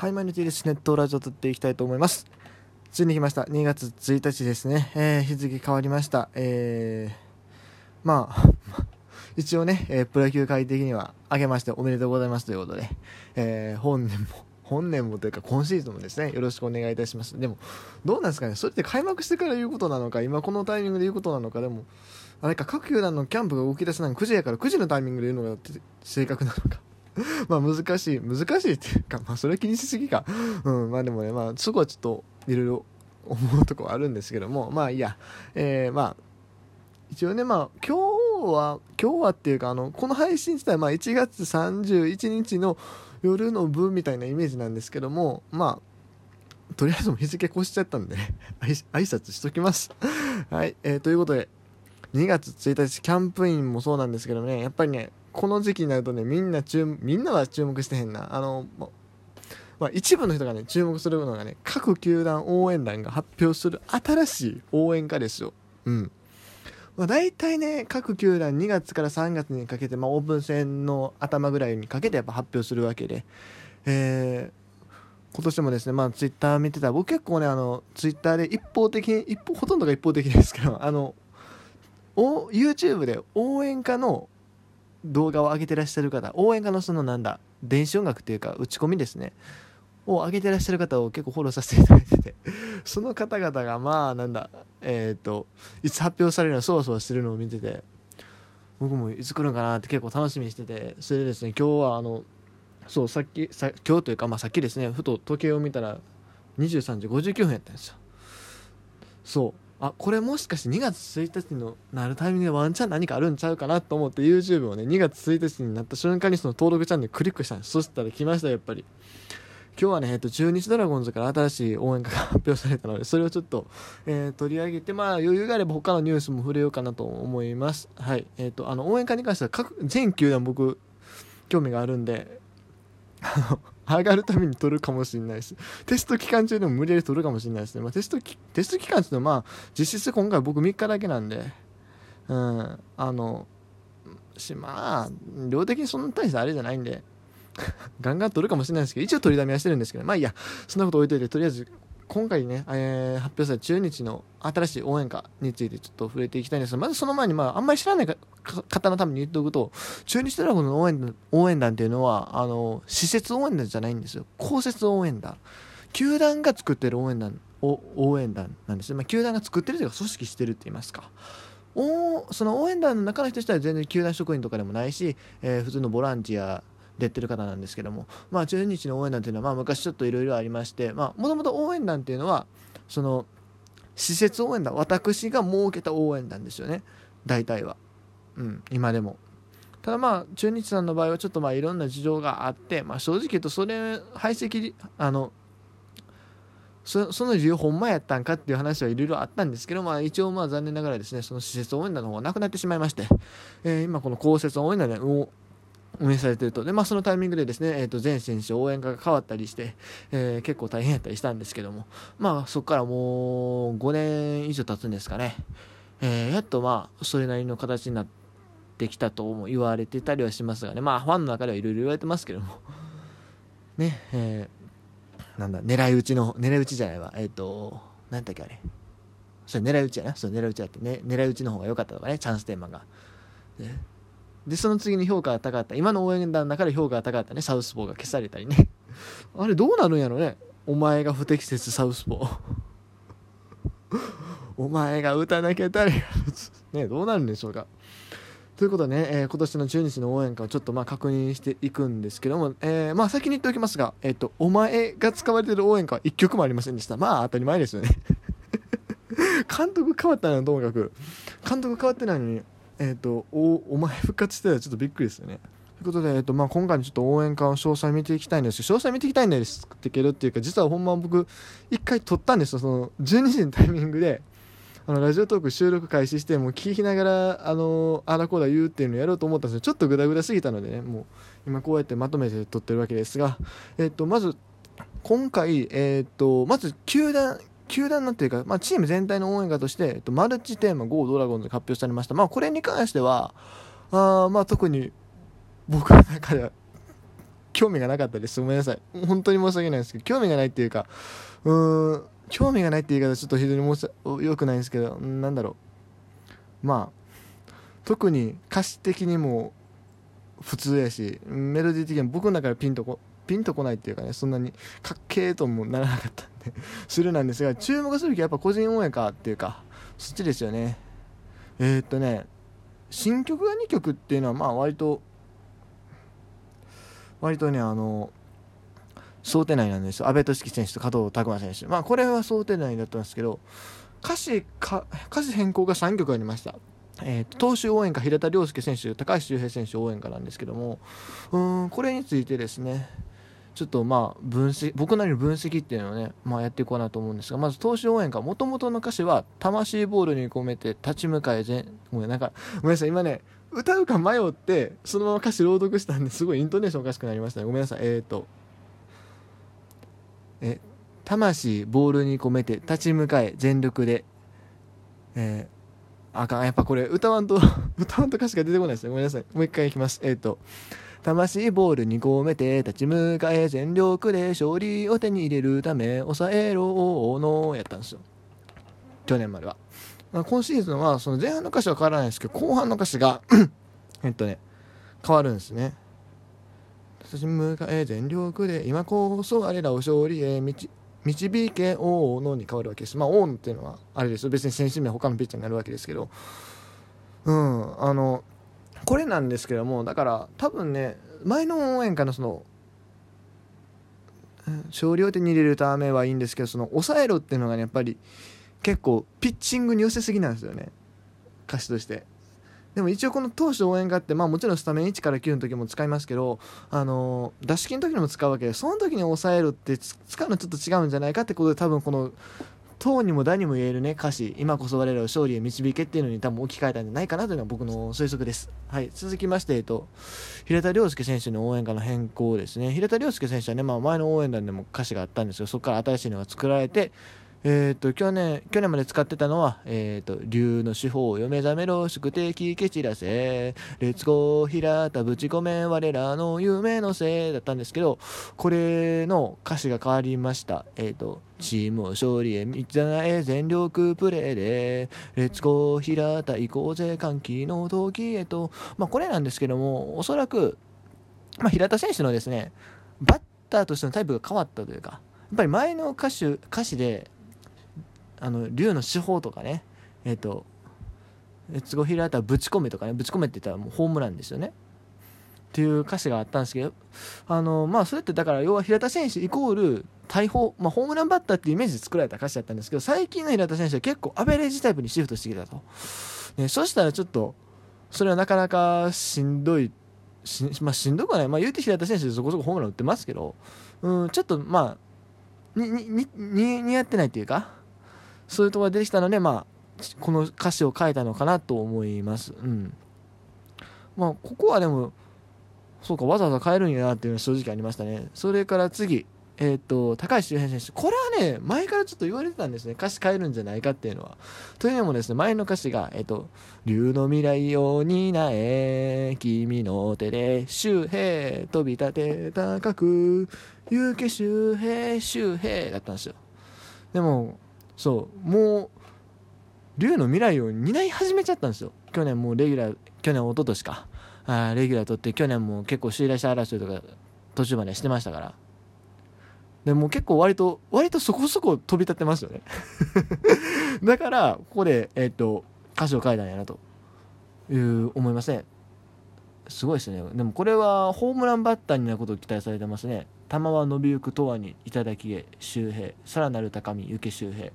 はい、マイノティです。ネットラジオ撮っていきたいと思います。ついに来ました。2月1日ですね。えー、日付変わりました。えー、まあ、一応ね、えー、プロ野球界的には、明けましておめでとうございますということで、えー、本年も、本年もというか今シーズンもですね、よろしくお願いいたします。でも、どうなんですかね、それって開幕してから言うことなのか、今このタイミングで言うことなのか、でも、あれか、各球団のキャンプが動き出すのが9時やから9時のタイミングで言うのが正確なのか。まあ難しい、難しいっていうか、まあそれ気にしすぎか。うん、まあでもね、まあそこはちょっといろいろ思うとこはあるんですけども、まあいいや、えー、まあ、一応ね、まあ今日は、今日はっていうか、あの、この配信自体、まあ1月31日の夜の分みたいなイメージなんですけども、まあ、とりあえずも日付越しちゃったんで、ね、挨拶しときます。はい、えー、ということで、2月1日キャンプインもそうなんですけどね、やっぱりね、この時期になるとねみんな注みんなは注目してへんな。あのまあ、一部の人がね注目するのがね各球団応援団が発表する新しい応援歌ですよ。うん。まあ、大体ね各球団2月から3月にかけて、まあ、オープン戦の頭ぐらいにかけてやっぱ発表するわけで、えー、今年もですね、まあ、ツイッター見てた。僕結構ねあのツイッターで一方的に一方ほとんどが一方的ですけどあの YouTube で応援歌の動画を上げてらっしゃる方応援歌のそのなんだ電子音楽っていうか打ち込みですね。を上げてらっしゃる方を結構フォローさせていただいてて。その方々がまあなんだえっ、ー、といつ発表されるのそわそわしてるのを見てて僕もいつ来るんかなって結構楽しみにしててそれでですね今日はあのそうさっきさ今日というかまあさっきですねふと時計を見たら23時59分やったんですよ。そう。あこれもしかして2月1日のなるタイミングでワンチャン何かあるんちゃうかなと思って YouTube をね2月1日になった瞬間にその登録チャンネルクリックしたんです。そしたら来ましたやっぱり。今日はね、えっと、中日ドラゴンズから新しい応援歌が発表されたのでそれをちょっと、えー、取り上げてまあ余裕があれば他のニュースも触れようかなと思います。はい。えっ、ー、とあの応援歌に関しては各全球団僕興味があるんであの上がるために取るかもしれないしテスト期間中でも無理やり取るかもしれないですね、まあ、テストテスト期間っていうのはまあ実質今回僕3日だけなんでうんあのしまあ量的にそんな大したあれじゃないんで ガンガン取るかもしれないですけど一応取りだめはしてるんですけどまあいいや。そんなこと置いといてとりあえず今回ね、えー、発表された中日の新しい応援歌についてちょっと触れていきたいんですが、まずその前に、まあ、あんまり知らない方のために言っておくと、中日ドラゴンの応援応援団っていうのは、あの、施設応援団じゃないんですよ。公設応援団。球団が作ってる応援団、応援団なんですよ。まあ、球団が作ってるというか、組織してるって言いますか。おその応援団の中の人自体は全然球団職員とかでもないし、えー、普通のボランティア出てる方なんですけども、まあ、中日の応援団っていうのは、まあ、昔ちょっといろいろありましてもともと応援団っていうのはその施設応援団私が設けた応援団ですよね大体は、うん、今でも。ただまあ中日さんの場合はちょっとまあいろんな事情があって、まあ、正直言うとそれ排斥あのそその理由ほんまやったんかっていう話はいろいろあったんですけど、まあ、一応まあ残念ながらですねその施設応援団の方がなくなってしまいまして、えー、今この公設応援団で運営されてると。で、まあ、そのタイミングでですね、えー、と全選手応援歌が変わったりして、えー、結構大変やったりしたんですけども、まあ、そこからもう5年以上経つんですかね、えー、やっとまあそれなりの形になってきたとも言われてたりはしますがね、まあ、ファンの中ではいろいろ言われてますけども、ねえー、なんだ狙い撃ちの狙い撃ちじゃないわえっ、ー、と何だっけあれそれ狙い撃ちやなそれ狙い撃ちだってね狙い撃ちの方が良かったとかねチャンステーマが。ねで、その次に評価が高かった。今の応援団の中で評価が高かったね。サウスポーが消されたりね。あれどうなるんやろね。お前が不適切サウスポー。お前が打たなきゃ誰が。ね、どうなるんでしょうか。ということでね、えー、今年の中日の応援歌をちょっとまあ確認していくんですけども、えー、まあ先に言っておきますが、えっ、ー、と、お前が使われてる応援歌は1曲もありませんでした。まあ当たり前ですよね 監督変わったのともかく、監督変わってないのに、えっ、とお、お前復活してたらちょっとびっくりですよね。ということで、えっ、とまあ、今回のちょっと応援歌を詳細見ていきたいんですけど、詳細見ていきたいんですけどっていうか、実はほんま僕、一回撮ったんですよ、その12時のタイミングで。あのラジオトーク収録開始してもう聞きながらあのあらこだ言うっていうのをやろうと思ったんですけどちょっとグダグダすぎたのでねもう今こうやってまとめて撮ってるわけですが、えっと、まず今回、えっと、まず球団球団のっていうか、まあ、チーム全体の応援歌として、えっと、マルチテーマ GO ドラゴンズが発表されました。まあ、これに関しては、あまあ、特に僕の中では興味がなかったです。ごめんなさい。本当に申し訳ないですけど興味がないっていうかうーん興味がないって言い方ちょっと非常に申しよくないんですけどなんだろう。まあ特に歌詞的にも普通やしメロディー的にも僕の中でピンとこピンとこないっていうかねそんなにかっけえともならなかったんで するなんですが注目するべきはやっぱ個人応援かっていうかそっちですよね。えー、っとね新曲が2曲っていうのはまあ割と割とねあの想定内なんです阿部俊樹選手と加藤拓磨選手。まあこれは想定内だったんですけど歌詞か歌詞変更が3曲ありました。えー、投手応援歌平田良介選手高橋周平選手応援歌なんですけどもうんこれについてですねちょっとまあ分析僕なりの分析っていうのをね、まあ、やっていこうかなと思うんですがまず投手応援歌もともとの歌詞は「魂ボールに込めて立ち向かえ全」ごめんなんかごめんなさい。今ね歌うか迷ってそのまま歌詞朗読したんですごいイントネーションおかしくなりましたね。ごめんなさい。えっ、ー、とえ魂ボールに込めて立ち向かえ全力で。えー、あかん。やっぱこれ歌わんと 歌わんと歌詞が出てこないですね。ごめんなさい。もう一回いきます。えっ、と魂ボールに込めて立ち向かえ全力で勝利を手に入れるため抑えろのやったんですよ。去年までは、まあ、今シーズンはその前半の歌詞は変わらないですけど後半の歌詞が えっとね変わるんですね。立ち向かえ全力で今こそ我らを勝利へ導け大野に変わるわけです。まあ、大野っていうのは、あれですよ。別に選手名他のピッチャーになるわけですけど。うん、あの、これなんですけども、だから多分ね、前の応援歌のその、勝利を手に入れるためはいいんですけど、その、抑えろっていうのがね、やっぱり結構ピッチングに寄せすぎなんですよね。歌詞として。でも一応この投手応援歌って、まあもちろんスタメン1から9の時も使いますけど、あのー、打式の時にも使うわけで、その時に抑えるって使うのちょっと違うんじゃないかってことで多分この、党にも誰にも言えるね歌詞、今こそ我らを勝利へ導けっていうのに多分置き換えたんじゃないかなというのが僕の推測です。はい。続きまして、えっと、平田良介選手の応援歌の変更ですね。平田良介選手はね、まあ前の応援団でも歌詞があったんですけど、そこから新しいのが作られて、え、ー、と、去年、去年まで使ってたのは、え、ー、と、竜の手法よ目覚めろ、宿敵蹴散らせ、レッツゴー、平田ぶち込め、我らの夢のせいだったんですけど、これの歌詞が変わりました。え、ー、と、チームを勝利へ道え全力プレーで、レッツゴー、平田行こうぜ、歓喜の時へと、まあ、これなんですけども、おそらく、まあ、平田選手のですね、バッターとしてのタイプが変わったというか、やっぱり前の歌手歌詞であの竜の手法とかねえっ、ー、とレッツゴーヒーラーったらぶち込めとかねぶち込めって言ったらもうホームランですよね。っていう歌詞があったんですけどあのまあそれってだから要は平田選手イコール大砲、まあ、ホームランバッターっていうイメージで作られた歌詞だったんですけど最近の平田選手は結構アベレージタイプにシフトしてきたと、ね、そしたらちょっとそれはなかなかしんどいし,、まあ、しんどくはない、まあ、言うて平田選手でそこそこホームラン打ってますけどうんちょっとまあににに似合ってないっていうかそういうところが出てきたので、まあ、この歌詞を書いたのかなと思います。うん。まあ、ここはでも、そうか、わざわざ変えるんやなっていうのは正直ありましたね。それから次、えっ、ー、と、高橋周平選手。これはね、前からちょっと言われてたんですね。歌詞変えるんじゃないかっていうのは。というのもですね、前の歌詞が、えっ、ー、と、竜の未来を担え、君の手で周平、飛び立て高く、行け周平、周平だったんですよ。でも、そう。もう龍の未来を担い始めちゃったんですよ。去年もうレギュラー去年一昨年か。あレギュラー取って去年も結構首位打者争いとか途中までしてましたから。でも結構割と割とそこそこ飛び立ってますよね。だからここでえっ、ー、と歌詞を書いたんやなと。いう思いますねすごいですね。でもこれはホームランバッターになることを期待されてますね。球は伸びゆくとわにいただきへ周平。さらなる高み行け周平。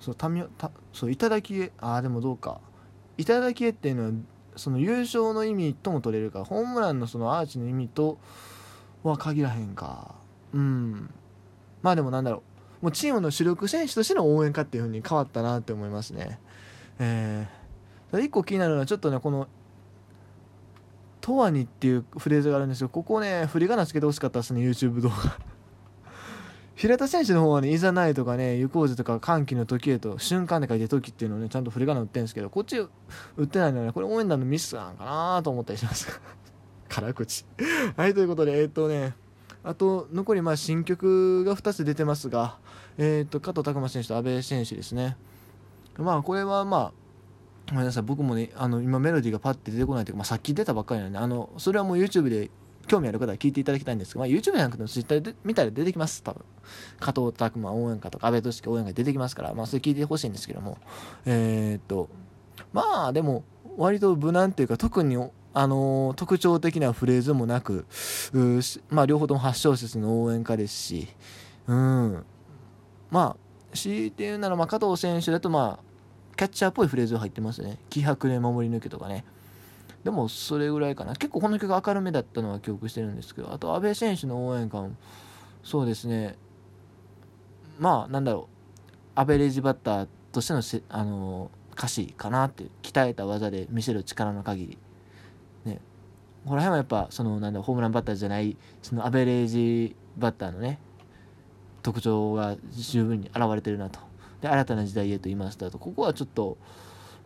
そうたみたそう頂き絵ああでもどうか。頂き絵っていうのはその優勝の意味とも取れるかホームランのそのアーチの意味とは限らへんか。うん。まあでもなんだろう。もうチームの主力選手としての応援歌っていう風に変わったなって思いますね。えー、一個気になるのはちょっとねこの「とわに」っていうフレーズがあるんですけどここね振り仮名つけてほしかったですね YouTube 動画。平田選手の方はね、いざないとかね、行こうぜとか、歓喜の時へと、瞬間で書いて時っていうのをね、ちゃんと振り仮名打ってるんですけど、こっち打ってないのはね、これ応援団のミスなんかなと思ったりします。辛口はいということでえっ、とねあと残りまあ新曲が2つ出てますが、えーと、加藤拓磨選手と阿部選手ですねまあこれはまあごめんなさい僕もねあの今メロディーがパッて出てこないというか、まあ、さっき出たばっかりなんであのそれはもう YouTube で興味ある方は聞いていただきたいんですが、まあ、YouTube じゃなくても Twitter で見たら出てきます。多分。加藤拓磨応援歌とか阿部俊樹応援歌出てきますから、まあ、それ聞いてほしいんですけども。えー、っと。まあでも割と無難というか特にあのー、特徴的なフレーズもなくまあ、両方とも8小節の応援歌ですし。うん。まあ強いて言うなら、まあ、加藤選手だとまあキャッチャーっぽいフレーズが入ってますね。気迫で守り抜けとかね。でもそれぐらいかな。結構この曲明るめだったのは記憶してるんですけどあと阿部選手の応援歌もそうですね。まあなんだろう。アベレージバッターとしてのせ、あの、歌詞かなって鍛えた技で見せる力の限り。ね。この辺はやっぱそのなんだホームランバッターじゃないそのアベレージバッターのね特徴が十分に現れてるなと。で新たな時代へと言いましたとここはちょっと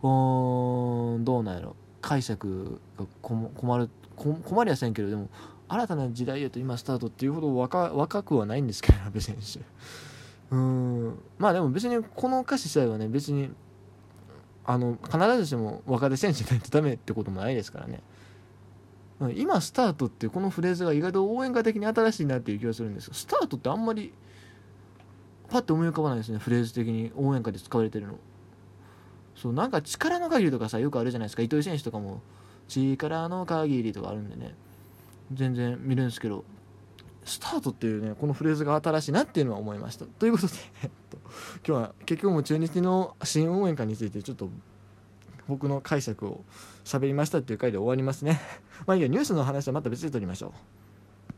うんどうなんやろ。解釈が困る困りはせんけどでも新たな時代へと今スタートっていうほど若若くはないんですけど阿部選手。うん。まあでも別にこの歌詞自体はね別にあの必ずしも若手選手じゃないとダメってこともないですからね。今スタートってこのフレーズが意外と応援歌的に新しいなっていう気がするんですスタートってあんまりパッと思い浮かばないですねフレーズ的に応援歌で使われてるの。そうなんか力の限りとかさよくあるじゃないですか。糸井選手とかも。力の限りとかあるんでね。全然見るんですけど。スタートっていうねこのフレーズが新しいなっていうのは思いました。ということで、今日は結局も中日の新応援歌についてちょっと僕の解釈を喋りましたっていう回で終わりますね。まあいいやニュースの話はまた別で撮りましょう。